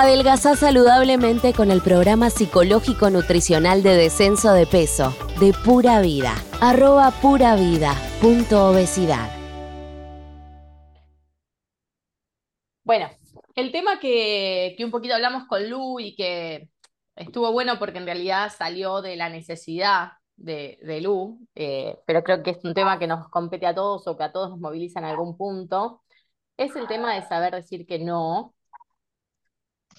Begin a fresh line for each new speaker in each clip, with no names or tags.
Adelgazá saludablemente con el programa psicológico nutricional de descenso de peso de Pura Vida. Arroba pura vida punto obesidad.
Bueno, el tema que, un poquito hablamos con Lu y que estuvo bueno porque en realidad salió de la necesidad de, de Lu, eh, pero creo que es un tema que nos compete a todos o que a todos nos moviliza en algún punto, es el tema de saber decir que no.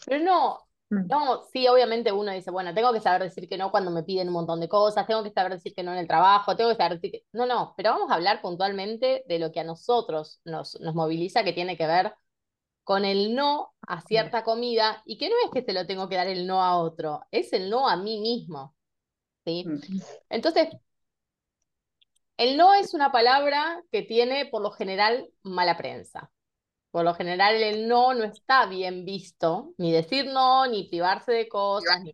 Pero no,
Mm.
no, sí, obviamente uno dice, bueno, tengo que saber decir que no cuando me piden un montón de cosas, tengo que saber decir que no en el trabajo, tengo que saber decir que... No, no, pero vamos a hablar puntualmente de lo que a nosotros nos, nos moviliza, que tiene que ver con el no a cierta comida, y que no es que te lo tengo que dar el no a otro, es el no a mí mismo. ¿sí?
Mm.
Entonces, el no es una palabra que tiene por lo general mala prensa. Por lo general el no no está bien visto, ni decir no, ni privarse de cosas. ni-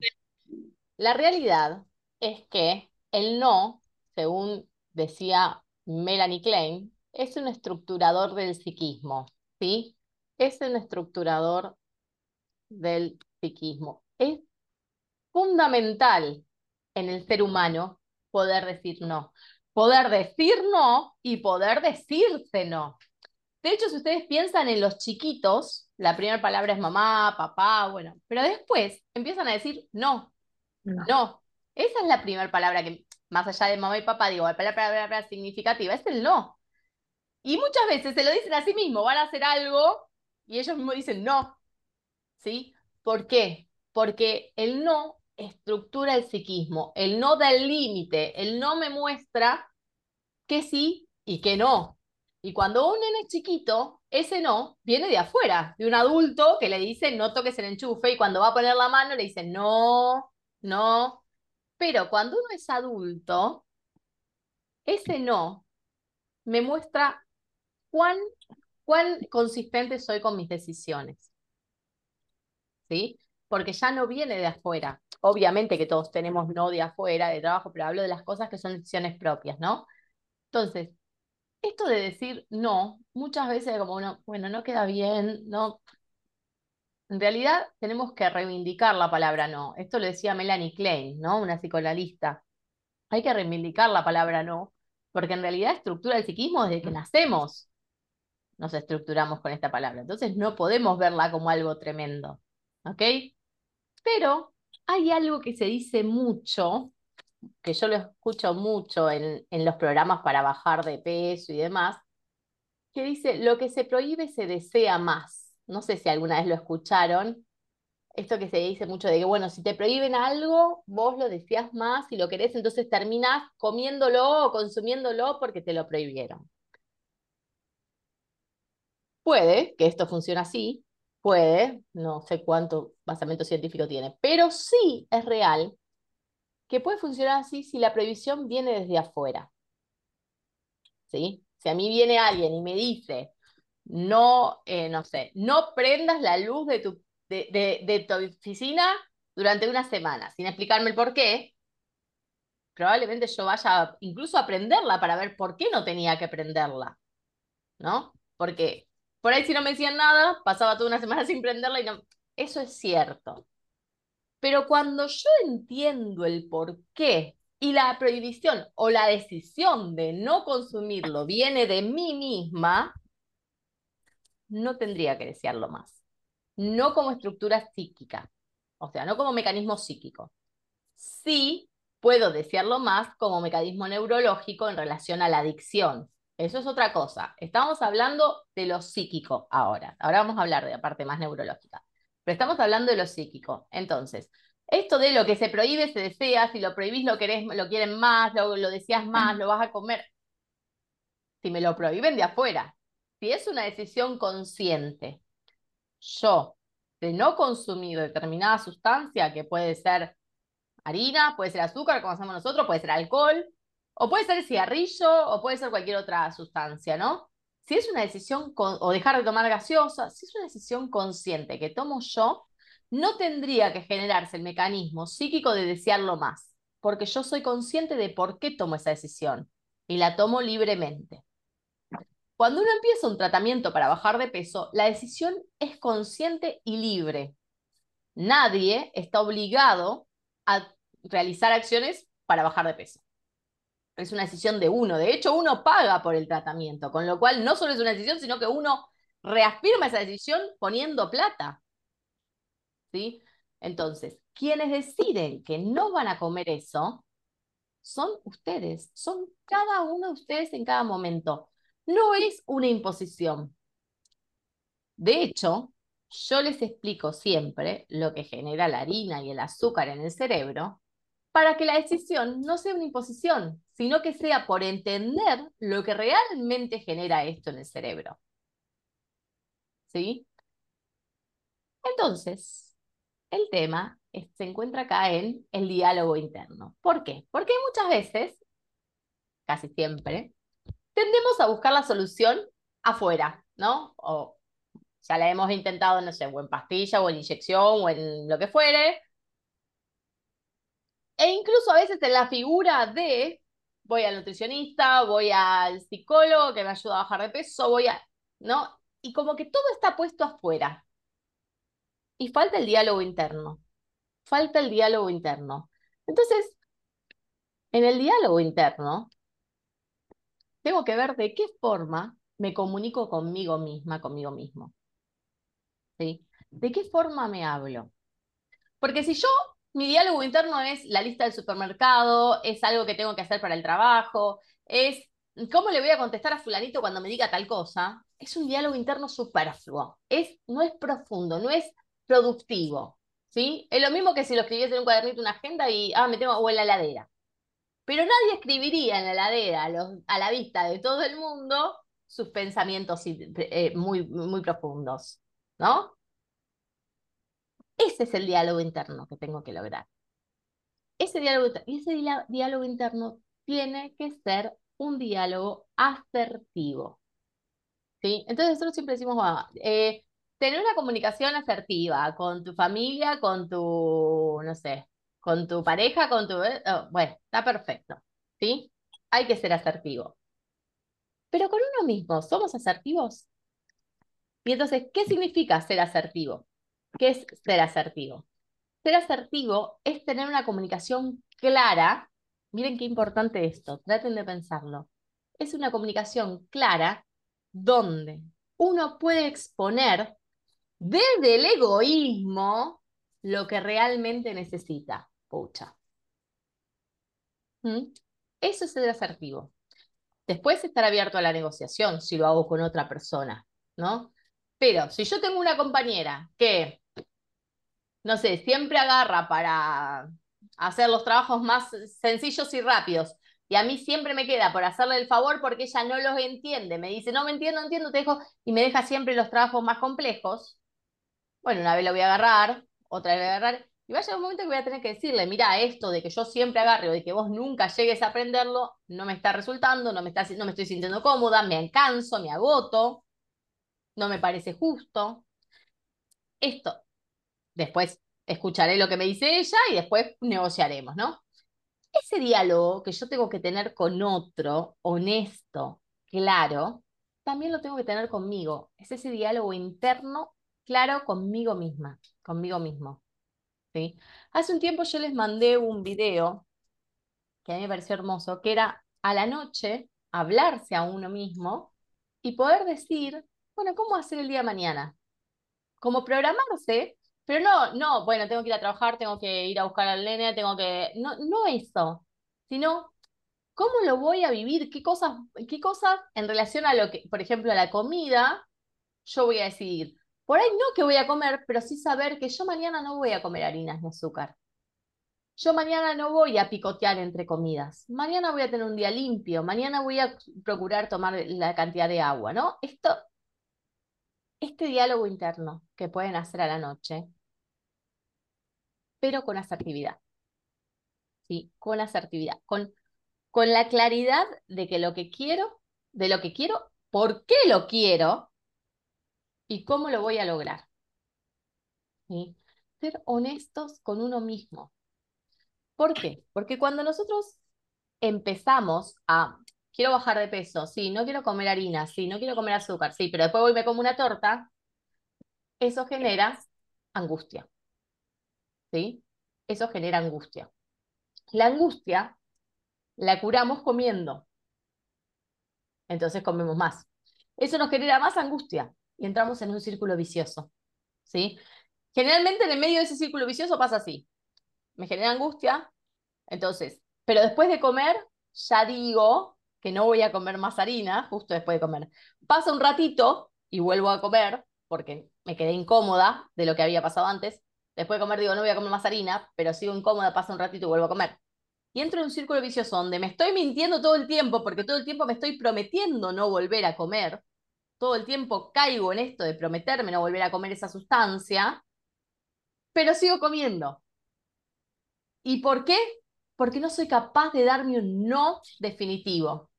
La realidad es que el no, según decía Melanie Klein, es un estructurador del psiquismo, ¿sí? Es un estructurador del psiquismo. Es fundamental en el ser humano poder decir no. Poder decir no y poder decirse no. De hecho, si ustedes piensan en los chiquitos, la primera palabra es mamá, papá, bueno, pero después empiezan a decir no,
No.
no. Esa es la primera palabra que, más allá de mamá y papá, digo, la palabra, palabra- palabra significativa, es el no. Y muchas veces se lo dicen a sí mismos, van a hacer algo y ellos mismos dicen no. ¿Sí? ¿Por qué? Porque el no estructura el psiquismo, el no da el límite, el no me muestra que sí y que no. Y cuando un es chiquito, ese no viene de afuera, de un adulto que le dice no toques el enchufe y cuando va a poner la mano le dice no, no. Pero cuando uno es adulto, ese no me muestra cuán, cuán consistente soy con mis decisiones. ¿Sí? Porque ya no viene de afuera. Obviamente que todos tenemos no de afuera, de trabajo, pero hablo de las cosas que son decisiones propias, ¿no? Entonces, esto de decir no, muchas veces como bueno, no queda bien, no. En realidad tenemos que reivindicar la palabra no. Esto lo decía Melanie Klein, ¿no? Una psicoanalista. Hay que reivindicar la palabra no, porque en realidad estructura el psiquismo desde que nacemos. Nos estructuramos con esta palabra. Entonces no podemos verla como algo tremendo. ¿Ok? Pero hay algo que se dice mucho, que yo lo escucho mucho en, en los programas para bajar de peso y demás, que dice, lo que se prohíbe se desea más. No sé si alguna vez lo escucharon. Esto que se dice mucho de que, bueno, si te prohíben algo, vos lo deseas más y lo querés, entonces terminás comiéndolo o consumiéndolo porque te lo prohibieron. Puede que esto funcione así, puede, no sé cuánto basamento científico tiene, pero sí es real que puede funcionar así si la prohibición viene desde afuera. ¿Sí? Si a mí viene alguien y me dice, no, eh, no sé, no prendas la luz de tu, de, de tu oficina durante una semana, sin explicarme el por qué, probablemente yo vaya incluso a prenderla para ver por qué no tenía que prenderla, ¿no? Porque por ahí si no me decían nada, pasaba toda una semana sin prenderla y no... Eso es cierto. Pero cuando yo entiendo el por qué y la prohibición o la decisión de no consumirlo viene de mí misma, no tendría que desearlo más. No como estructura psíquica, o sea, no como mecanismo psíquico. Sí puedo desearlo más como mecanismo neurológico en relación a la adicción. Eso es otra cosa. Estamos hablando de lo psíquico ahora. Ahora vamos a hablar de la parte más neurológica. Pero estamos hablando de lo psíquico. Entonces, esto de lo que se prohíbe se desea, si lo prohibís lo lo quieren más, lo, lo deseas más, lo vas a comer. Si me lo prohíben de afuera, si es una decisión consciente, yo de no consumir determinada sustancia, que puede ser harina, puede ser azúcar, como hacemos nosotros, puede ser alcohol, o puede ser cigarrillo, o puede ser cualquier otra sustancia, ¿no? Si es una decisión, o dejar de tomar gaseosa, si es una decisión consciente que tomo yo, no tendría que generarse el mecanismo psíquico de desearlo más, porque yo soy consciente de por qué tomo esa decisión y la tomo libremente. Cuando uno empieza un tratamiento para bajar de peso, la decisión es consciente y libre. Nadie está obligado a realizar acciones para bajar de peso. Es una decisión de uno. De hecho, uno paga por el tratamiento, con lo cual no solo es una decisión, sino que uno reafirma esa decisión poniendo plata. ¿Sí? Entonces, quienes deciden que no van a comer eso son ustedes, son cada uno de ustedes en cada momento. No es una imposición. De hecho, yo les explico siempre lo que genera la harina y el azúcar en el cerebro para que la decisión no sea una imposición, sino que sea por entender lo que realmente genera esto en el cerebro. ¿Sí? Entonces, el tema se encuentra acá en el diálogo interno. ¿Por qué? Porque muchas veces, casi siempre, tendemos a buscar la solución afuera, ¿no? O ya la hemos intentado, no sé, o en pastilla, o en inyección, o en lo que fuere. E incluso a veces en la figura de voy al nutricionista, voy al psicólogo que me ayuda a bajar de peso, voy a, ¿no? Y como que todo está puesto afuera. Y falta el diálogo interno. Falta el diálogo interno. Entonces, en el diálogo interno, tengo que ver de qué forma me comunico conmigo misma, conmigo mismo. ¿Sí? ¿De qué forma me hablo? Porque si yo, mi diálogo interno es la lista del supermercado, es algo que tengo que hacer para el trabajo, es cómo le voy a contestar a fulanito cuando me diga tal cosa, es un diálogo interno superfluo, es, no es profundo, no es productivo. ¿Sí? Es lo mismo que si lo escribiese en un cuadernito, una agenda y, ah, me tengo, o en la heladera. Pero nadie escribiría en la heladera a, la vista de todo el mundo sus pensamientos eh, muy, muy profundos, ¿no? Ese es el diálogo interno que tengo que lograr. Ese diálogo, y ese diálogo interno tiene que ser un diálogo asertivo. ¿Sí? Entonces nosotros siempre decimos, eh, tener una comunicación asertiva con tu familia, con tu, no sé, con tu pareja, con tu... Oh, bueno, está perfecto, ¿sí? Hay que ser asertivo. Pero con uno mismo, ¿somos asertivos? Y entonces, ¿qué significa ser asertivo? ¿Qué es ser asertivo? Ser asertivo es tener una comunicación clara. Miren qué importante esto, traten de pensarlo. Es una comunicación clara donde uno puede exponer desde el egoísmo lo que realmente necesita. Pucha. ¿Mm? Eso es ser asertivo. Después estar abierto a la negociación si lo hago con otra persona, ¿no? Pero si yo tengo una compañera que, no sé, siempre agarra para hacer los trabajos más sencillos y rápidos, y a mí siempre me queda por hacerle el favor porque ella no los entiende, me dice, no me entiendo, entiendo, te dejo, y me deja siempre los trabajos más complejos, bueno, una vez lo voy a agarrar, otra vez lo voy a agarrar, y va a llegar un momento que voy a tener que decirle, mira, esto de que yo siempre agarre o de que vos nunca llegues a aprenderlo, no me está resultando, no me, está, no me estoy sintiendo cómoda, me canso, me agoto, no me parece justo. Esto, después escucharé lo que me dice ella y después negociaremos, ¿no? Ese diálogo que yo tengo que tener con otro, honesto, claro, también lo tengo que tener conmigo. Es ese diálogo interno, claro, conmigo misma, conmigo mismo. ¿sí? Hace un tiempo yo les mandé un video que a mí me pareció hermoso, que era a la noche hablarse a uno mismo y poder decir, bueno, ¿cómo hacer el día de mañana? Como programarse, pero no, no, bueno, tengo que ir a trabajar, tengo que ir a buscar al nene, tengo que, no, no eso, sino cómo lo voy a vivir, qué cosas, qué cosas en relación a lo que, por ejemplo, a la comida, yo voy a decidir. Por ahí no que voy a comer, pero sí saber que yo mañana no voy a comer harinas ni azúcar. Yo mañana no voy a picotear entre comidas. Mañana voy a tener un día limpio. Mañana voy a procurar tomar la cantidad de agua, ¿no? Esto, este diálogo interno que pueden hacer a la noche, pero con asertividad. ¿Sí? Con asertividad. Con, con la claridad de que lo que quiero, de lo que quiero, por qué lo quiero y cómo lo voy a lograr. Ser honestos con uno mismo. ¿Por qué? Porque cuando nosotros empezamos a, quiero bajar de peso, sí, no quiero comer harina, sí, no quiero comer azúcar, sí, pero después voy me como una torta, eso genera angustia. ¿Sí? Eso genera angustia. La angustia la curamos comiendo. Entonces comemos más. Eso nos genera más angustia y entramos en un círculo vicioso. ¿sí? Generalmente en el medio de ese círculo vicioso pasa así. Me genera angustia, entonces, pero después de comer, ya digo que no voy a comer más harina, justo después de comer. Pasa un ratito y vuelvo a comer, porque me quedé incómoda de lo que había pasado antes. Después de comer digo, no voy a comer más harina, pero sigo incómoda, pasa un ratito y vuelvo a comer. Y entro en un círculo vicioso donde me estoy mintiendo todo el tiempo, porque todo el tiempo me estoy prometiendo no volver a comer. Todo el tiempo caigo en esto de prometerme no volver a comer esa sustancia, pero sigo comiendo. ¿Y por qué? Porque no soy capaz de darme un no definitivo.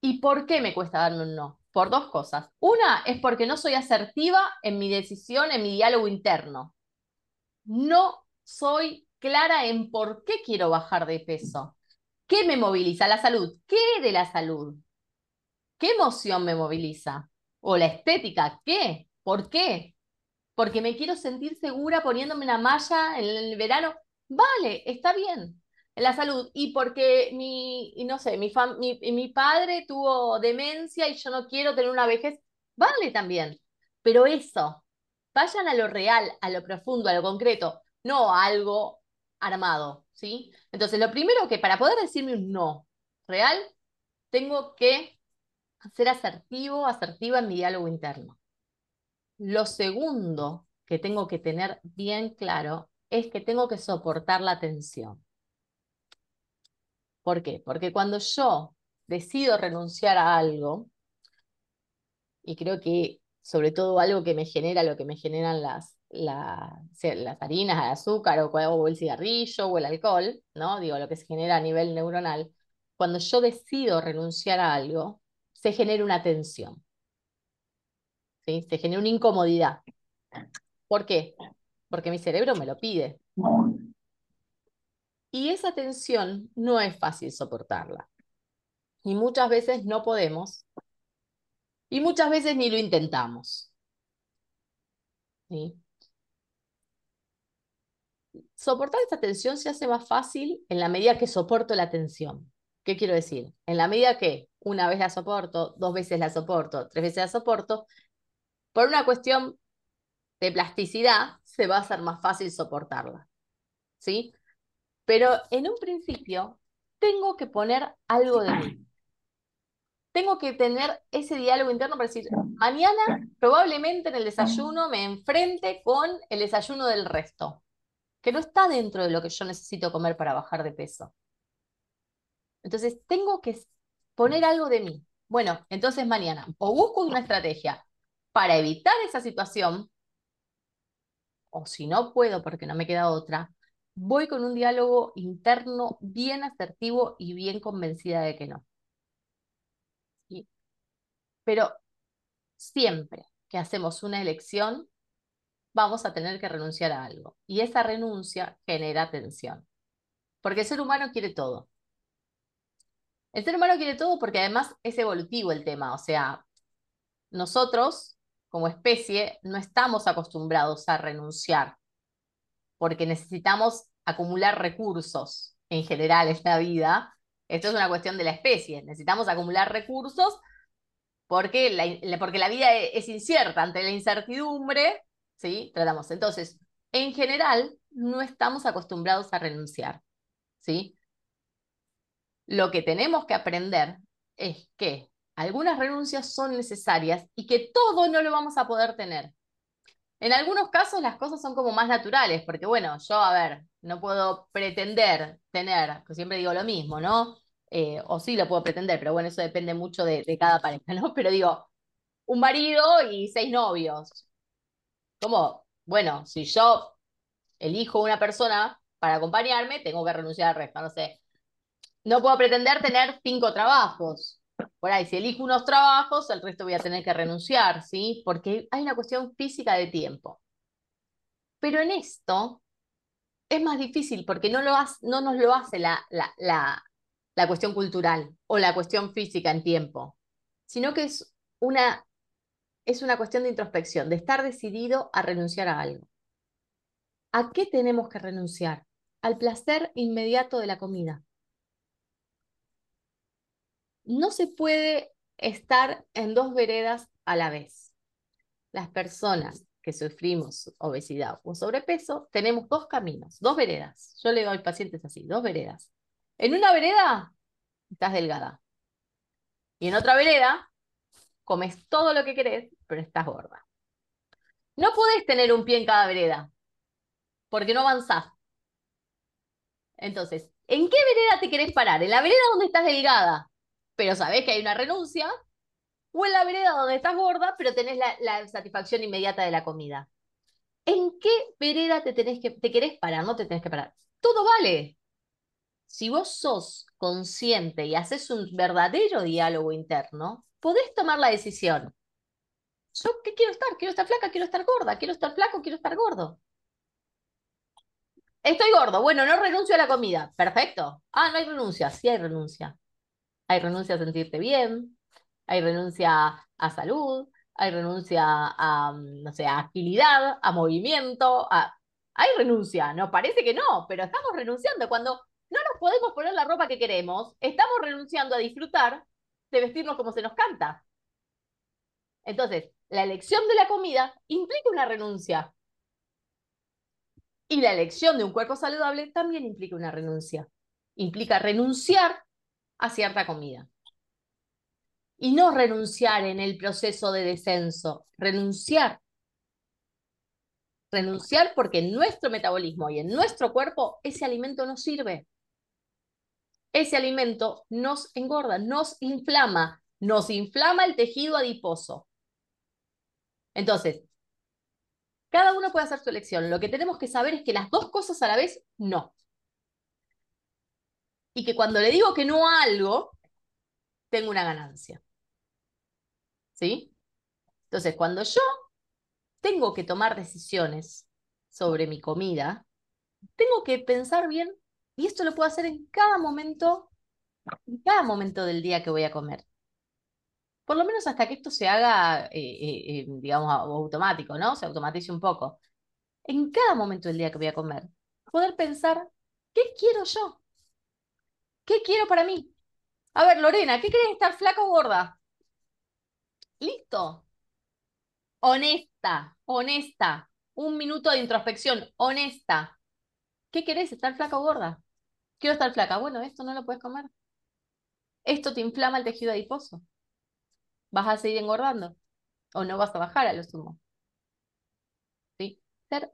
¿Y por qué me cuesta darme un no? Por dos cosas. Una es porque no soy asertiva en mi decisión, en mi diálogo interno. No soy clara en por qué quiero bajar de peso. ¿Qué me moviliza? La salud. ¿Qué de la salud? ¿Qué emoción me moviliza? ¿O la estética? ¿Qué? ¿Por qué? Porque me quiero sentir segura poniéndome una malla en el verano. Vale, está bien. En la salud. Y porque mi, no sé, mi, mi padre tuvo demencia y yo no quiero tener una vejez. Vale también. Pero eso, vayan a lo real, a lo profundo, a lo concreto, no a algo armado, ¿sí? Entonces, lo primero que para poder decirme un no real, tengo que ser asertivo, asertiva en mi diálogo interno. Lo segundo que tengo que tener bien claro es que tengo que soportar la tensión. ¿Por qué? Porque cuando yo decido renunciar a algo, y creo que sobre todo algo que me genera lo que me generan las, las harinas, el azúcar o, el cigarrillo o el alcohol, ¿no? Digo, lo que se genera a nivel neuronal, cuando yo decido renunciar a algo, se genera una tensión. Se genera una incomodidad. ¿Por qué? Porque mi cerebro me lo pide. Y esa tensión no es fácil soportarla. Y muchas veces no podemos. Y muchas veces ni lo intentamos. ¿Sí? soportar esta tensión se hace más fácil en la medida que soporto la tensión. ¿Qué quiero decir? En la medida que una vez la soporto, dos veces la soporto, tres veces la soporto, por una cuestión de plasticidad se va a hacer más fácil soportarla. ¿Sí? Pero en un principio tengo que poner algo de mí. Tengo que tener ese diálogo interno para decir, mañana probablemente en el desayuno me enfrente con el desayuno del resto que no está dentro de lo que yo necesito comer para bajar de peso. Entonces, tengo que poner algo de mí. Bueno, entonces mañana o busco una estrategia para evitar esa situación, o si no puedo porque no me queda otra, voy con un diálogo interno bien asertivo y bien convencida de que no. Pero siempre que hacemos una elección, vamos a tener que renunciar a algo. Y esa renuncia genera tensión. Porque el ser humano quiere todo. El ser humano quiere todo porque además es evolutivo el tema. O sea, nosotros como especie no estamos acostumbrados a renunciar porque necesitamos acumular recursos en general en la vida. Esto es una cuestión de la especie. Necesitamos acumular recursos porque la, porque la vida es incierta. Ante la incertidumbre, ¿sí? Tratamos. Entonces, en general, no estamos acostumbrados a renunciar, ¿sí? Lo que tenemos que aprender es que algunas renuncias son necesarias y que todo no lo vamos a poder tener. En algunos casos las cosas son como más naturales, porque bueno, yo, a ver, no puedo pretender tener, siempre digo lo mismo, ¿no? Eh, o sí lo puedo pretender, pero bueno, eso depende mucho de, de cada pareja, ¿no? Pero digo, un marido y seis novios. Como, bueno, si yo elijo una persona para acompañarme, tengo que renunciar al resto, no sé. No puedo pretender tener cinco trabajos. Por ahí, si elijo unos trabajos, el resto voy a tener que renunciar, ¿sí? Porque hay una cuestión física de tiempo. Pero en esto es más difícil porque no, lo no nos lo hace la, la, la cuestión cultural o la cuestión física en tiempo, sino que es una es una cuestión de introspección, de estar decidido a renunciar a algo. ¿A qué tenemos que renunciar? Al placer inmediato de la comida. No se puede estar en dos veredas a la vez. Las personas que sufrimos obesidad o sobrepeso, tenemos dos caminos, dos veredas. Yo le doy pacientes así, dos veredas. En una vereda estás delgada. Y en otra vereda comes todo lo que querés, pero estás gorda. No podés tener un pie en cada vereda, porque no avanzás. Entonces, ¿en qué vereda te querés parar? ¿En la vereda donde estás delgada, pero sabés que hay una renuncia? ¿O en la vereda donde estás gorda, pero tenés la, satisfacción inmediata de la comida? ¿En qué vereda te, tenés que, te querés parar? No te tenés que parar. Todo vale. Si vos sos consciente y haces un verdadero diálogo interno, podés tomar la decisión. ¿Yo qué quiero estar? ¿Quiero estar flaca? ¿Quiero estar gorda? ¿Quiero estar flaco? ¿Quiero estar gordo? Estoy gordo. Bueno, no renuncio a la comida. Perfecto. Ah, no hay renuncia. Sí hay renuncia. Hay renuncia a sentirte bien. Hay renuncia a salud. Hay renuncia a, no sé, a agilidad, a movimiento. Hay renuncia. Nos parece que no, pero estamos renunciando. Cuando podemos poner la ropa que queremos, estamos renunciando a disfrutar de vestirnos como se nos canta. Entonces, la elección de la comida implica una renuncia. Y la elección de un cuerpo saludable también implica una renuncia. Implica renunciar a cierta comida. Y no renunciar en el proceso de descenso, renunciar. Renunciar porque en nuestro metabolismo y en nuestro cuerpo ese alimento no sirve. Ese alimento nos engorda, nos inflama, nos inflama el tejido adiposo. Entonces, cada uno puede hacer su elección. Lo que tenemos que saber es que las dos cosas a la vez, no. Y que cuando le digo que no a algo, tengo una ganancia. ¿Sí? Entonces, cuando yo tengo que tomar decisiones sobre mi comida, tengo que pensar bien, y esto lo puedo hacer en cada momento, en cada momento del día que voy a comer por lo menos hasta que esto se haga, eh, eh, eh, digamos, automático, ¿no? Se automatice un poco. En cada momento del día que voy a comer, poder pensar, ¿qué quiero yo? ¿Qué quiero para mí? A ver, Lorena, ¿qué querés estar flaca o gorda? Listo. Honesta, honesta. Un minuto de introspección, honesta. ¿Qué querés, estar flaca o gorda? Quiero estar flaca. Bueno, esto no lo puedes comer. Esto te inflama el tejido adiposo vas a seguir engordando o no vas a bajar a lo sumo. ¿Sí? Ser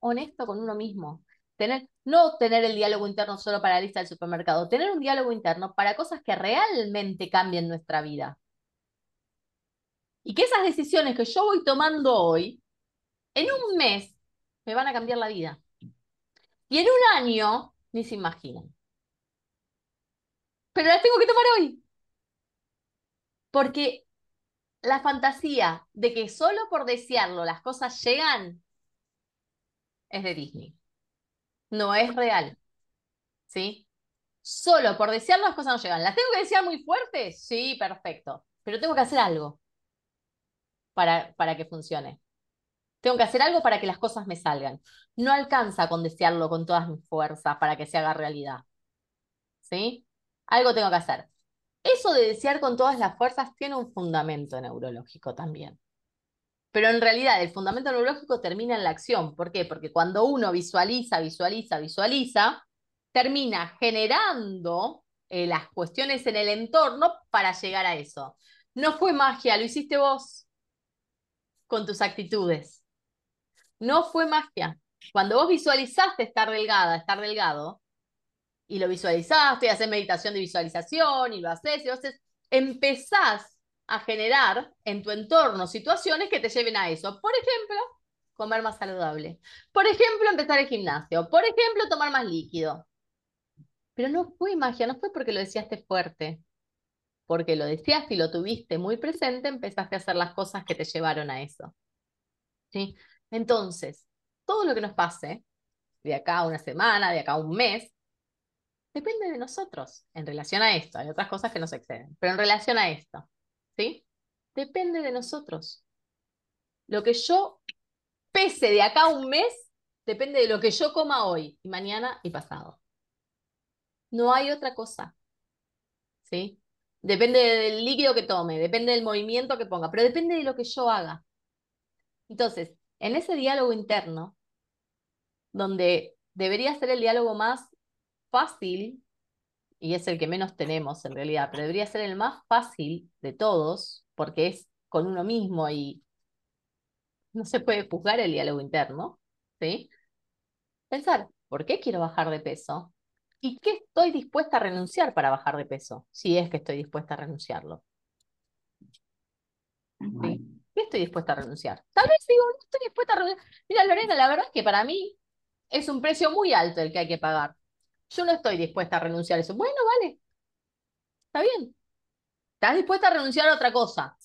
honesto con uno mismo. Tener, no tener el diálogo interno solo para la lista del supermercado, tener un diálogo interno para cosas que realmente cambien nuestra vida. Y que esas decisiones que yo voy tomando hoy, en un mes, me van a cambiar la vida. Y en un año, ni se imaginan. Pero las tengo que tomar hoy. Porque la fantasía de que solo por desearlo las cosas llegan es de Disney. No es real. ¿Sí? Solo por desearlo las cosas no llegan. ¿Las tengo que desear muy fuertes? Sí, perfecto. Pero tengo que hacer algo para, para que funcione. Tengo que hacer algo para que las cosas me salgan. No alcanza con desearlo con todas mis fuerzas para que se haga realidad. ¿Sí? Algo tengo que hacer. Eso de desear con todas las fuerzas tiene un fundamento neurológico también. Pero en realidad el fundamento neurológico termina en la acción. ¿Por qué? Porque cuando uno visualiza, visualiza, visualiza, termina generando eh, las cuestiones en el entorno para llegar a eso. No fue magia, lo hiciste vos con tus actitudes. No fue magia. Cuando vos visualizaste estar delgada, estar delgado, y lo visualizaste, y haces meditación de visualización y lo haces, haces, empezás a generar en tu entorno situaciones que te lleven a eso. Por ejemplo, comer más saludable. Por ejemplo, empezar el gimnasio. Por ejemplo, tomar más líquido. Pero no fue magia, no fue porque lo deseaste fuerte. Porque lo deseaste y lo tuviste muy presente, empezaste a hacer las cosas que te llevaron a eso. ¿Sí? Entonces, todo lo que nos pase, de acá una semana, de acá un mes, depende de nosotros en relación a esto. Hay otras cosas que nos exceden, pero en relación a esto, ¿sí? Depende de nosotros. Lo que yo pese de acá un mes depende de lo que yo coma hoy, y mañana y pasado. No hay otra cosa. ¿Sí? Depende del líquido que tome, depende del movimiento que ponga, pero depende de lo que yo haga. Entonces, en ese diálogo interno, donde debería ser el diálogo más fácil, y es el que menos tenemos en realidad, pero debería ser el más fácil de todos, porque es con uno mismo y no se puede juzgar el diálogo interno, ¿sí? Pensar, ¿por qué quiero bajar de peso? ¿Y qué estoy dispuesta a renunciar para bajar de peso? Si es que estoy dispuesta a renunciarlo. ¿Sí? ¿Qué estoy dispuesta a renunciar? Tal vez digo, no estoy dispuesta a renunciar. Mira, Lorena, la verdad es que para mí es un precio muy alto el que hay que pagar. Yo no estoy dispuesta a renunciar a eso. Bueno, vale. Está bien. ¿Estás dispuesta a renunciar a otra cosa?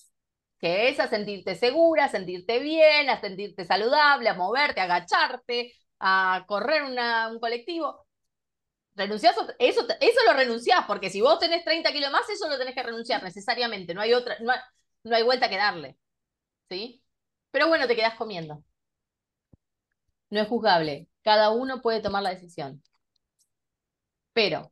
Que es a sentirte segura, a sentirte bien, a sentirte saludable, a moverte, a agacharte, a correr un colectivo. Renunciás, eso, eso lo renunciás, porque si vos tenés 30 kilos más, eso lo tenés que renunciar necesariamente. No hay otra, no no hay vuelta que darle. ¿Sí? Pero bueno, te quedás comiendo. No es juzgable. Cada uno puede tomar la decisión. Pero,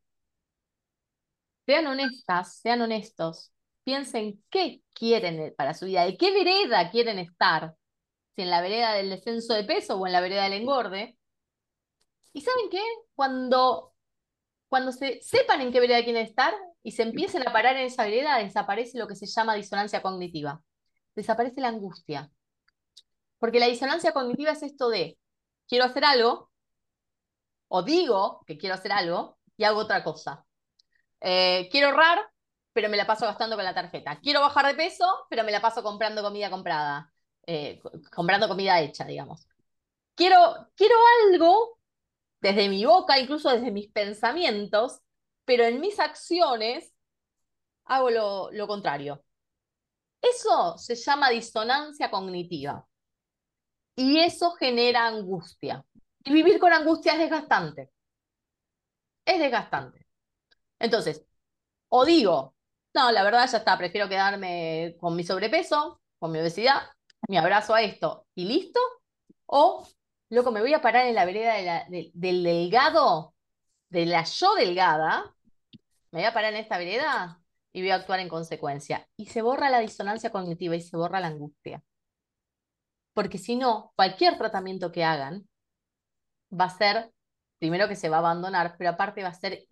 sean honestas, sean honestos, piensen qué quieren para su vida, de qué vereda quieren estar, si en la vereda del descenso de peso o en la vereda del engorde. ¿Y saben qué? Cuando, cuando se sepan en qué vereda quieren estar y se empiecen a parar en esa vereda, desaparece lo que se llama disonancia cognitiva. Desaparece la angustia. Porque la disonancia cognitiva es esto de, quiero hacer algo, o digo que quiero hacer algo, y hago otra cosa. Eh, quiero ahorrar, pero me la paso gastando con la tarjeta. Quiero bajar de peso, pero me la paso comprando comida comprada, eh, comprando comida hecha, digamos. Quiero, quiero algo desde mi boca, incluso desde mis pensamientos, pero en mis acciones hago lo, lo contrario. Eso se llama disonancia cognitiva. Y eso genera angustia. Y vivir con angustia es desgastante es desgastante. Entonces, o digo, no, la verdad ya está, prefiero quedarme con mi sobrepeso, con mi obesidad, me abrazo a esto y listo, o, loco, me voy a parar en la vereda del delgado, de la yo delgada, me voy a parar en esta vereda y voy a actuar en consecuencia. Y se borra la disonancia cognitiva y se borra la angustia. Porque si no, cualquier tratamiento que hagan va a ser primero que se va a abandonar, pero aparte va a ser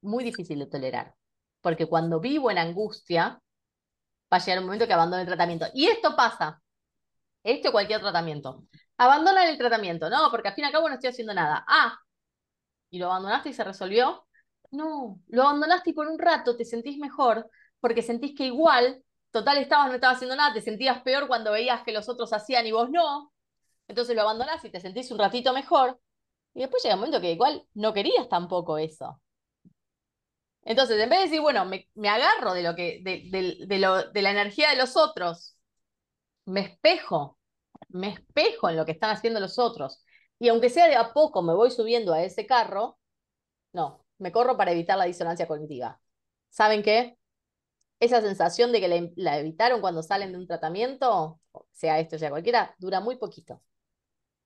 muy difícil de tolerar. Porque cuando vivo en angustia, va a llegar un momento que abandono el tratamiento. Y esto pasa, esto cualquier tratamiento. Abandonan el tratamiento, no, porque al fin y al cabo no estoy haciendo nada. Ah, ¿y lo abandonaste y se resolvió? No, lo abandonaste y por un rato te sentís mejor, porque sentís que igual, total estabas, no estabas haciendo nada, te sentías peor cuando veías que los otros hacían y vos no. Entonces lo abandonás y te sentís un ratito mejor, y después llega un momento que igual no querías tampoco eso. Entonces, en vez de decir, bueno, me, agarro de lo que, de, lo, de la energía de los otros, me espejo, me espejo en lo que están haciendo los otros. Y aunque sea de a poco me voy subiendo a ese carro, no, me corro para evitar la disonancia cognitiva. ¿Saben qué? Esa sensación de que la, evitaron cuando salen de un tratamiento, sea esto, sea cualquiera, dura muy poquito.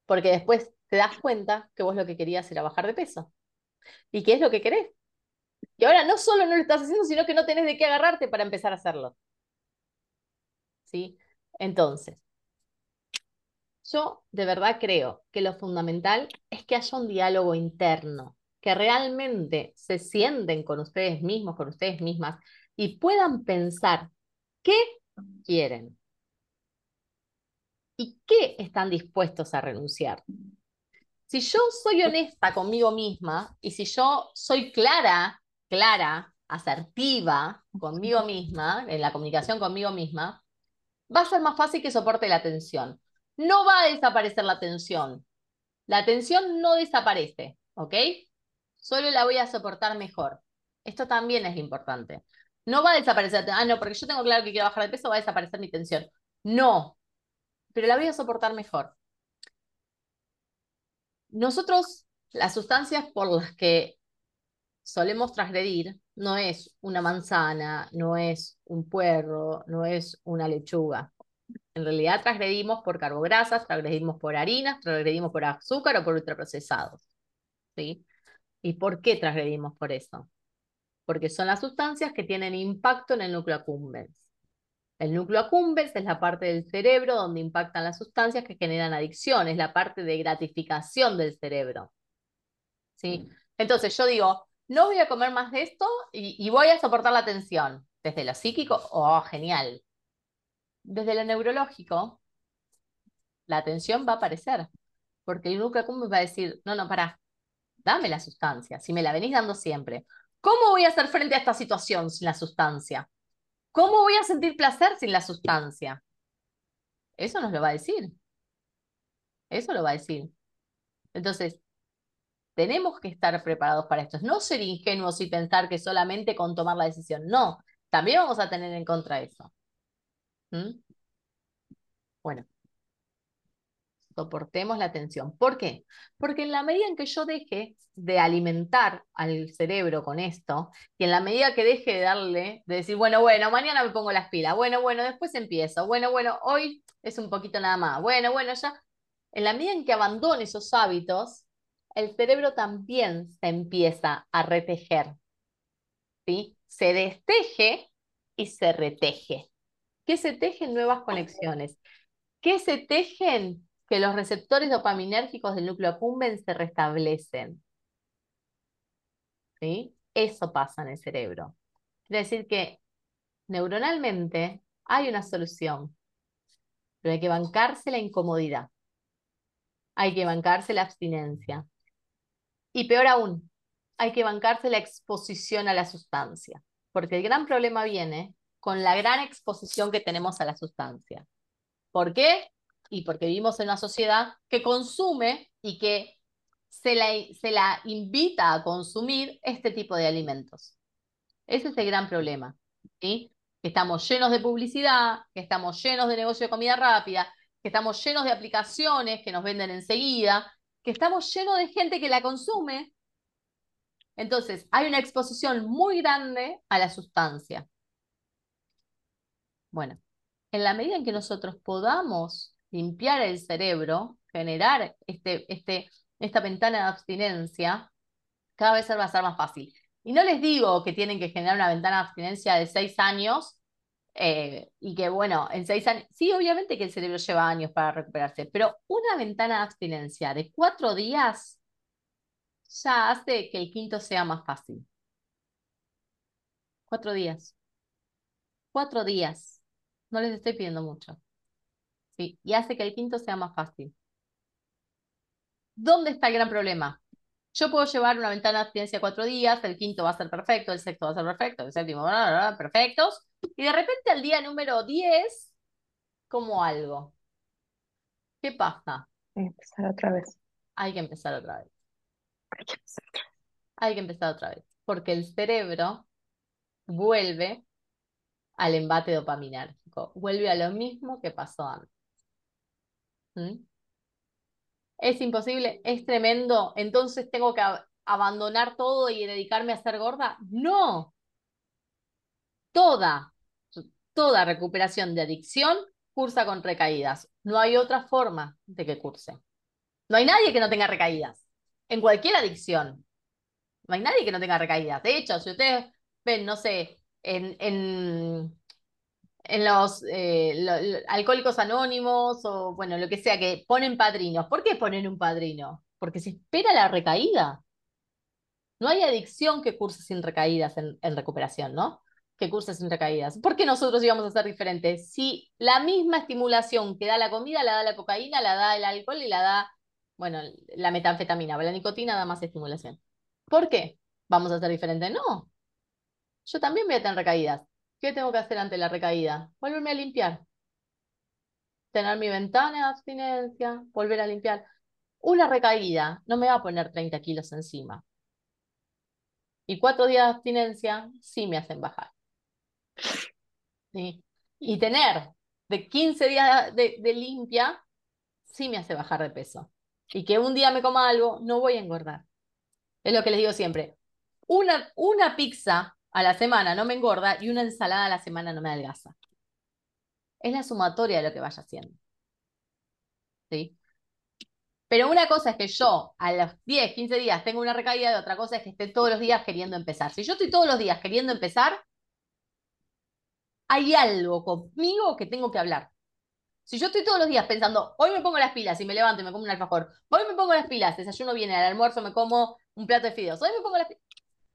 Porque después te das cuenta que vos lo que querías era bajar de peso. ¿Y qué es lo que querés? Y ahora no solo no lo estás haciendo, sino que no tenés de qué agarrarte para empezar a hacerlo. ¿Sí? Entonces, yo de verdad creo que lo fundamental es que haya un diálogo interno, que realmente se sienten con ustedes mismos, con ustedes mismas, y puedan pensar qué quieren y qué están dispuestos a renunciar si yo soy honesta conmigo misma y si yo soy clara, clara, asertiva conmigo misma, en la comunicación conmigo misma, va a ser más fácil que soporte la tensión. No va a desaparecer la tensión. La tensión no desaparece, ¿ok? Solo la voy a soportar mejor. Esto también es importante. No va a desaparecer. Ah, no, porque yo tengo claro que quiero bajar de peso, va a desaparecer mi tensión. No, pero la voy a soportar mejor. Nosotros, las sustancias por las que solemos transgredir no es una manzana, no es un puerro, no es una lechuga. En realidad transgredimos por carbograsas, transgredimos por harinas, transgredimos por azúcar o por ultraprocesados. ¿sí? ¿Y por qué transgredimos por eso? Porque son las sustancias que tienen impacto en el núcleo accumbens. El núcleo accumbens es la parte del cerebro donde impactan las sustancias que generan adicción, es la parte de gratificación del cerebro. ¿sí? Entonces yo digo, no voy a comer más de esto y, y voy a soportar la tensión. Desde lo psíquico, oh, genial. Desde lo neurológico, la atención va a aparecer, porque el núcleo me va a decir, no, no, para, dame la sustancia, si me la venís dando siempre. ¿Cómo voy a hacer frente a esta situación sin la sustancia? ¿Cómo voy a sentir placer sin la sustancia? Eso nos lo va a decir. Eso lo va a decir. Entonces, tenemos que estar preparados para esto. No ser ingenuos y pensar que solamente con tomar la decisión. No, también vamos a tener en contra eso. ¿Mm? Bueno, soportemos la tensión. ¿Por qué? Porque en la medida en que yo deje de alimentar al cerebro con esto, y en la medida que deje de darle, de decir, bueno, bueno, mañana me pongo las pilas, bueno, bueno, después empiezo, bueno, bueno, hoy es un poquito nada más, bueno, bueno, ya, en la medida en que abandone esos hábitos, el cerebro también se empieza a retejer. ¿sí? Se desteje y se reteje que se tejen nuevas conexiones, que se tejen que los receptores dopaminérgicos del núcleo accumbens se restablecen. ¿Sí? Eso pasa en el cerebro. Quiere decir que neuronalmente hay una solución, pero hay que bancarse la incomodidad, hay que bancarse la abstinencia. Y peor aún, hay que bancarse la exposición a la sustancia, porque el gran problema viene con la gran exposición que tenemos a la sustancia. ¿Por qué? Y porque vivimos en una sociedad que consume y que se la, se la invita a consumir este tipo de alimentos. Ese es el gran problema. ¿sí? Que estamos llenos de publicidad, que estamos llenos de negocio de comida rápida, que estamos llenos de aplicaciones que nos venden enseguida, que estamos llenos de gente que la consume. Entonces, hay una exposición muy grande a la sustancia. Bueno, en la medida en que nosotros podamos limpiar el cerebro, generar este, este, esta ventana de abstinencia, cada vez va a ser más fácil. Y no les digo que tienen que generar una ventana de abstinencia de seis años eh, y que, bueno, en seis años, sí, obviamente que el cerebro lleva años para recuperarse, pero una ventana de abstinencia de cuatro días ya hace que el quinto sea más fácil. Cuatro días. Cuatro días. No les estoy pidiendo mucho. ¿Sí? Y hace que el quinto sea más fácil. ¿Dónde está el gran problema? Yo puedo llevar una ventana de abstinencia cuatro días, el quinto va a ser perfecto, el sexto va a ser perfecto, el séptimo, perfectos, y de repente al día número 10, como algo. ¿Qué pasa?
Hay que empezar otra vez.
Hay que empezar otra vez.
Hay que empezar otra vez.
Hay que empezar otra vez. Porque el cerebro vuelve al embate dopaminérgico. Vuelve a lo mismo que pasó antes. Es imposible, es tremendo, entonces tengo que abandonar todo y dedicarme a ser gorda. No. Toda, toda recuperación de adicción cursa con recaídas. No hay otra forma de que curse. No hay nadie que no tenga recaídas. En cualquier adicción. No hay nadie que no tenga recaídas. De hecho, si ustedes ven, no sé, en, en, los eh, alcohólicos anónimos o bueno, lo que sea, que ponen padrinos. ¿Por qué ponen un padrino? Porque se espera la recaída. No hay adicción que curse sin recaídas en, recuperación, ¿no? Que curse sin recaídas. ¿Por qué nosotros íbamos a ser diferentes? Si la misma estimulación que da la comida la da la cocaína, la da el alcohol y la da, bueno, la metanfetamina, la nicotina da más estimulación. ¿Por qué? ¿Vamos a ser diferentes? No, yo también voy a tener recaídas. ¿Qué tengo que hacer ante la recaída? Volverme a limpiar. Tener mi ventana de abstinencia, volver a limpiar. Una recaída no me va a poner 30 kilos encima. Y cuatro días de abstinencia sí me hacen bajar. Y tener de 15 días de, de limpia sí me hace bajar de peso. Y que un día me coma algo, no voy a engordar. Es lo que les digo siempre. Una, una pizza a la semana no me engorda y una ensalada a la semana no me adelgaza. es la sumatoria de lo que vaya haciendo. ¿Sí? Pero una cosa es que yo a los 10, 15 días tengo una recaída y otra cosa es que esté todos los días queriendo empezar. Si yo estoy todos los días queriendo empezar, hay algo conmigo que tengo que hablar. Si yo estoy todos los días pensando, hoy me pongo las pilas y me levanto y me como un alfajor, hoy me pongo las pilas, desayuno viene, al almuerzo me como un plato de fideos, hoy me pongo las pilas,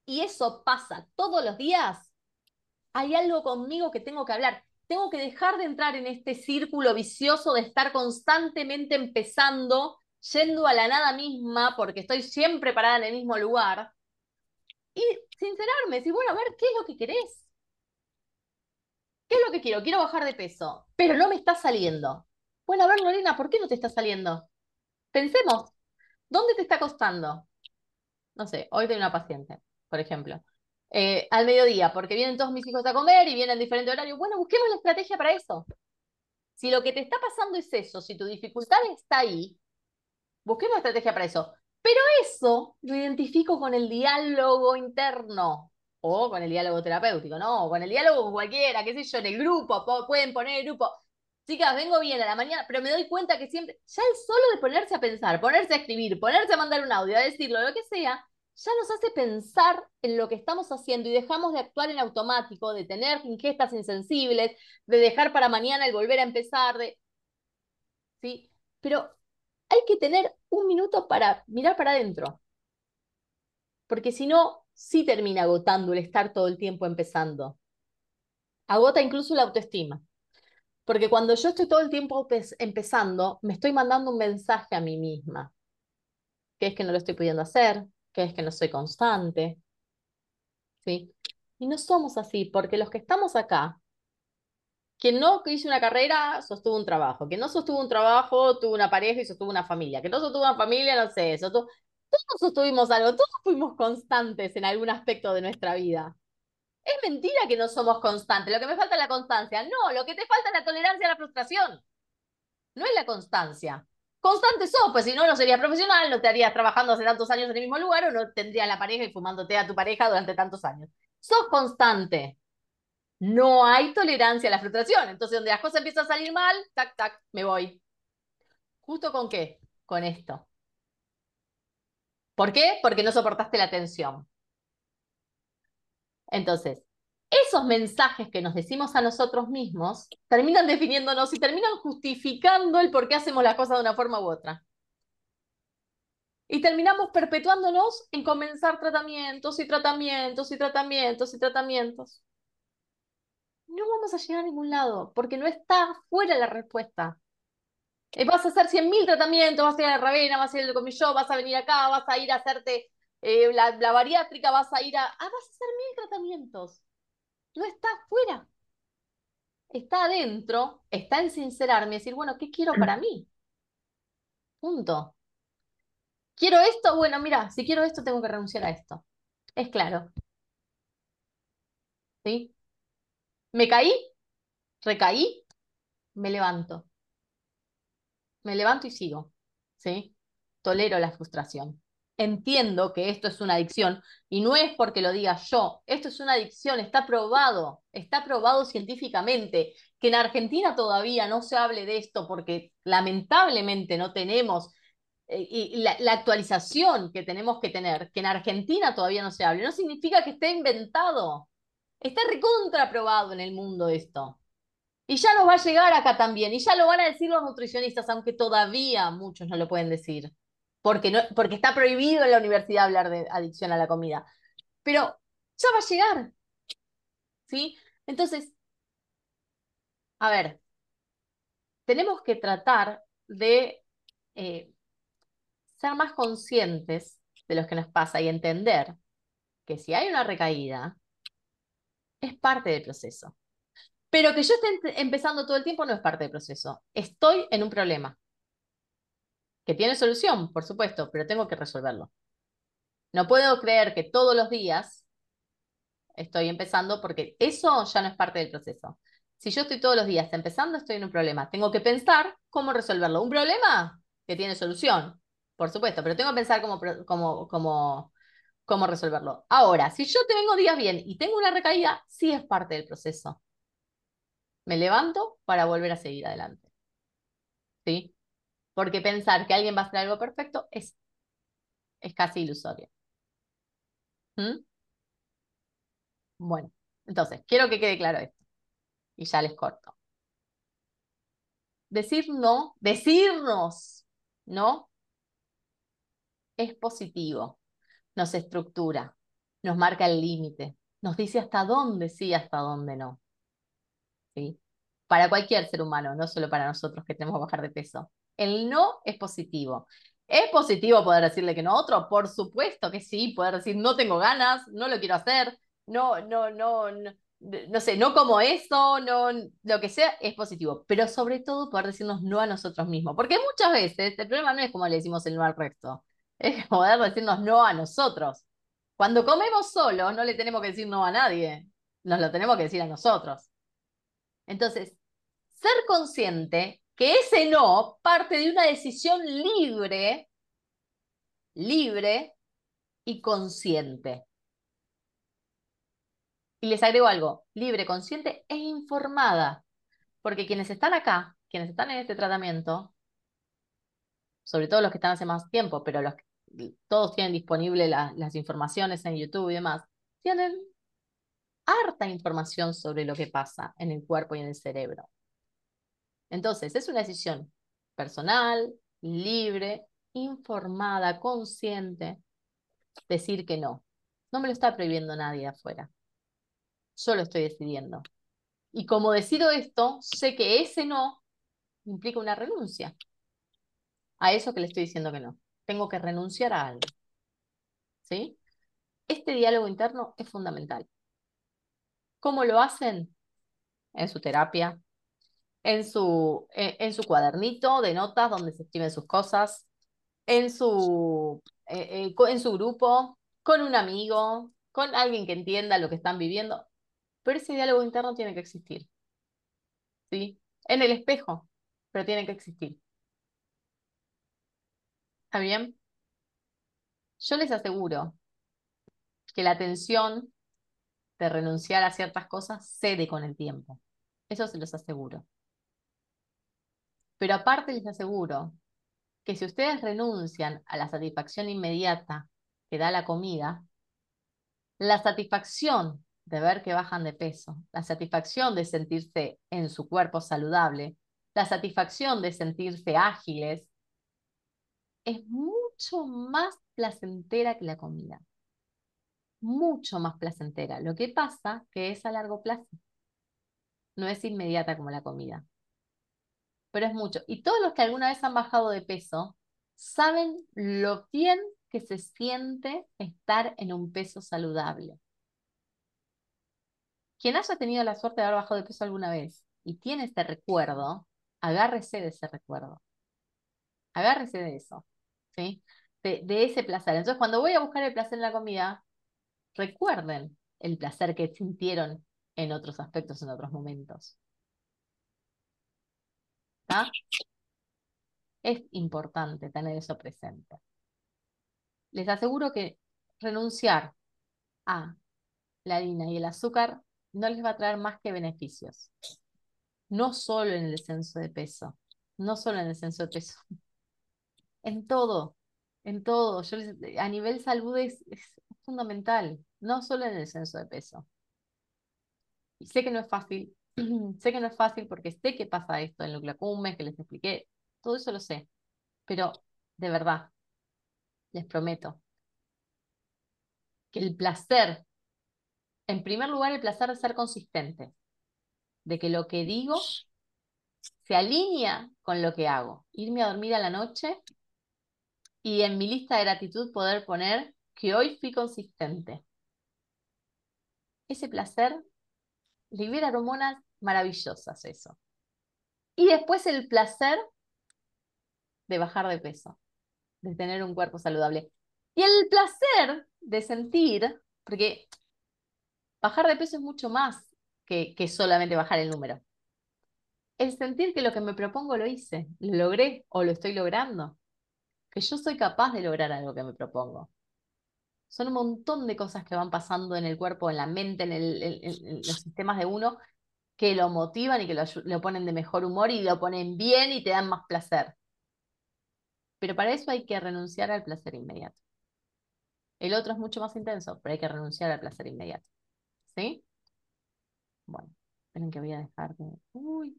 y eso pasa todos los días, hay algo conmigo que tengo que hablar. Tengo que dejar de entrar en este círculo vicioso de estar constantemente empezando, yendo a la nada misma, porque estoy siempre parada en el mismo lugar, y sincerarme, decir, bueno, a ver, ¿qué es lo que querés? ¿Qué es lo que quiero? Quiero bajar de peso, pero no me está saliendo. Bueno, a ver, Lorena, ¿por qué no te está saliendo? Pensemos, ¿dónde te está costando? No sé, hoy tengo una paciente, por ejemplo, eh, al mediodía, porque vienen todos mis hijos a comer y vienen en diferente horario. Bueno, busquemos la estrategia para eso. Si lo que te está pasando es eso, si tu dificultad está ahí, busquemos la estrategia para eso. Pero eso lo identifico con el diálogo interno o con el diálogo terapéutico, ¿no? O con el diálogo con cualquiera, qué sé yo, en el grupo, pueden poner el grupo. Chicas, vengo bien a la mañana, pero me doy cuenta que siempre, ya el solo de ponerse a pensar, ponerse a escribir, ponerse a mandar un audio, a decirlo, lo que sea, ya nos hace pensar en lo que estamos haciendo y dejamos de actuar en automático, de tener ingestas insensibles, de dejar para mañana el volver a empezar, de... ¿sí? Pero hay que tener un minuto para mirar para adentro, porque si no, sí termina agotando el estar todo el tiempo empezando. Agota incluso la autoestima. Porque cuando yo estoy todo el tiempo empezando, me estoy mandando un mensaje a mí misma, que es que no lo estoy pudiendo hacer, que es que no soy constante. ¿Sí? Y no somos así, porque los que estamos acá, quien no hizo una carrera, sostuvo un trabajo. Quien no sostuvo un trabajo, tuvo una pareja y sostuvo una familia. Que no sostuvo una familia, no sé, sostuvo... Todos sostuvimos algo, todos fuimos constantes en algún aspecto de nuestra vida. Es mentira que no somos constantes, lo que me falta es la constancia. No, lo que te falta es la tolerancia a la frustración. No es la constancia. Constante sos, pues si no, no serías profesional, no estarías trabajando hace tantos años en el mismo lugar o no tendrías la pareja y fumándote a tu pareja durante tantos años. Sos constante. No hay tolerancia a la frustración. Entonces, donde las cosas empiezan a salir mal, tac, tac, me voy. ¿Justo con qué? Con esto. ¿Por qué? Porque no soportaste la tensión. Entonces, esos mensajes que nos decimos a nosotros mismos terminan definiéndonos y terminan justificando el por qué hacemos las cosas de una forma u otra. Y terminamos perpetuándonos en comenzar tratamientos y tratamientos y tratamientos y tratamientos. No vamos a llegar a ningún lado porque no está fuera la respuesta. Eh, vas a hacer 100.000 tratamientos, vas a ir a la Ravena, vas a ir al comillón, vas a venir acá, vas a ir a hacerte eh, la, bariátrica, vas a ir a... Ah, vas a hacer mil tratamientos. No está afuera. Está adentro, está en sincerarme y decir, bueno, ¿qué quiero para mí? Punto. ¿Quiero esto? Bueno, mira, si quiero esto, tengo que renunciar a esto. Es claro. ¿Sí? ¿Me caí? ¿Recaí? Me levanto me levanto y sigo, ¿sí? Tolero la frustración. Entiendo que esto es una adicción y no es porque lo diga yo, esto es una adicción, está probado, está probado científicamente. Que en Argentina todavía no se hable de esto porque lamentablemente no tenemos eh, y la, la, actualización que tenemos que tener, que en Argentina todavía no se hable, no significa que esté inventado. Está recontraprobado en el mundo esto. Y ya nos va a llegar acá también, y ya lo van a decir los nutricionistas, aunque todavía muchos no lo pueden decir, porque, no, porque está prohibido en la universidad hablar de adicción a la comida. Pero ya va a llegar. ¿Sí? Entonces, a ver, tenemos que tratar de eh, ser más conscientes de lo que nos pasa y entender que si hay una recaída, es parte del proceso. Pero que yo esté empezando todo el tiempo no es parte del proceso. Estoy en un problema. Que tiene solución, por supuesto, pero tengo que resolverlo. No puedo creer que todos los días estoy empezando porque eso ya no es parte del proceso. Si yo estoy todos los días empezando, estoy en un problema. Tengo que pensar cómo resolverlo. Un problema que tiene solución, por supuesto, pero tengo que pensar cómo, cómo, cómo, cómo resolverlo. Ahora, si yo tengo días bien y tengo una recaída, sí es parte del proceso. Me levanto para volver a seguir adelante. ¿Sí? Porque pensar que alguien va a hacer algo perfecto es, es casi ilusorio. ¿Mm? Bueno, entonces, quiero que quede claro esto. Y ya les corto. Decir no, decirnos no, es positivo. Nos estructura, nos marca el límite, nos dice hasta dónde sí, hasta dónde no. ¿Sí? Para cualquier ser humano, no solo para nosotros que tenemos que bajar de peso. El no es positivo. ¿Es positivo poder decirle que no a otro? Por supuesto que sí, poder decir no tengo ganas, no lo quiero hacer, no, no, no, no, no sé, no como eso, no, lo que sea, es positivo. Pero sobre todo poder decirnos no a nosotros mismos. Porque muchas veces el problema no es como le decimos el no al resto, es poder decirnos no a nosotros. Cuando comemos solos, no le tenemos que decir no a nadie, nos lo tenemos que decir a nosotros. Entonces, ser consciente que ese no parte de una decisión libre, libre y consciente. Y les agrego algo, libre, consciente e informada, porque quienes están acá, quienes están en este tratamiento, sobre todo los que están hace más tiempo, pero todos tienen disponible las informaciones en YouTube y demás, tienen harta información sobre lo que pasa en el cuerpo y en el cerebro. Entonces, es una decisión personal, libre, informada, consciente, decir que no. No me lo está prohibiendo nadie afuera. Yo lo estoy decidiendo. Y como decido esto, sé que ese no implica una renuncia a eso que le estoy diciendo que no. Tengo que renunciar a algo. ¿Sí? Este diálogo interno es fundamental. ¿Cómo lo hacen? En su terapia, en su, eh, en su cuadernito de notas donde se escriben sus cosas, en su, eh, eh, en su grupo, con un amigo, con alguien que entienda lo que están viviendo. Pero ese diálogo interno tiene que existir. ¿Sí? En el espejo, pero tiene que existir. ¿Está bien? Yo les aseguro que la tensión de renunciar a ciertas cosas cede con el tiempo. Eso se los aseguro. Pero aparte les aseguro que si ustedes renuncian a la satisfacción inmediata que da la comida, la satisfacción de ver que bajan de peso, la satisfacción de sentirse en su cuerpo saludable, la satisfacción de sentirse ágiles, es mucho más placentera que la comida. Mucho más placentera. Lo que pasa que es a largo plazo. No es inmediata como la comida pero es mucho. Y todos los que alguna vez han bajado de peso saben lo bien que se siente estar en un peso saludable. Quien haya tenido la suerte de haber bajado de peso alguna vez y tiene este recuerdo, agárrese de ese recuerdo. Agárrese de eso, ¿sí? De, de ese placer. Entonces, cuando voy a buscar el placer en la comida, recuerden el placer que sintieron en otros aspectos, en otros momentos. Es importante tener eso presente. Les aseguro que renunciar a la harina y el azúcar no les va a traer más que beneficios. No solo en el descenso de peso, no solo en el descenso de peso, en todo, en todo. A nivel salud es, es fundamental, no solo en el descenso de peso. Y sé que no es fácil, sé que no es fácil porque sé que pasa esto en Cumbes, que les expliqué, todo eso lo sé, pero de verdad, les prometo que el placer, en primer lugar, el placer de ser consistente, de que lo que digo se alinea con lo que hago. Irme a dormir a la noche y en mi lista de gratitud poder poner que hoy fui consistente. Ese placer libera hormonas maravillosas eso. Y después el placer de bajar de peso, de tener un cuerpo saludable. Y el placer de sentir, porque bajar de peso es mucho más que, que solamente bajar el número. El sentir que lo que me propongo lo hice, lo logré o lo estoy logrando. Que yo soy capaz de lograr algo que me propongo. Son un montón de cosas que van pasando en el cuerpo, en la mente, en, el, en los sistemas de uno, que lo motivan y que lo, lo ponen de mejor humor y lo ponen bien y te dan más placer. Pero para eso hay que renunciar al placer inmediato. El otro es mucho más intenso, pero hay que renunciar al placer inmediato. ¿Sí? Bueno, esperen que voy a dejar de... Uy.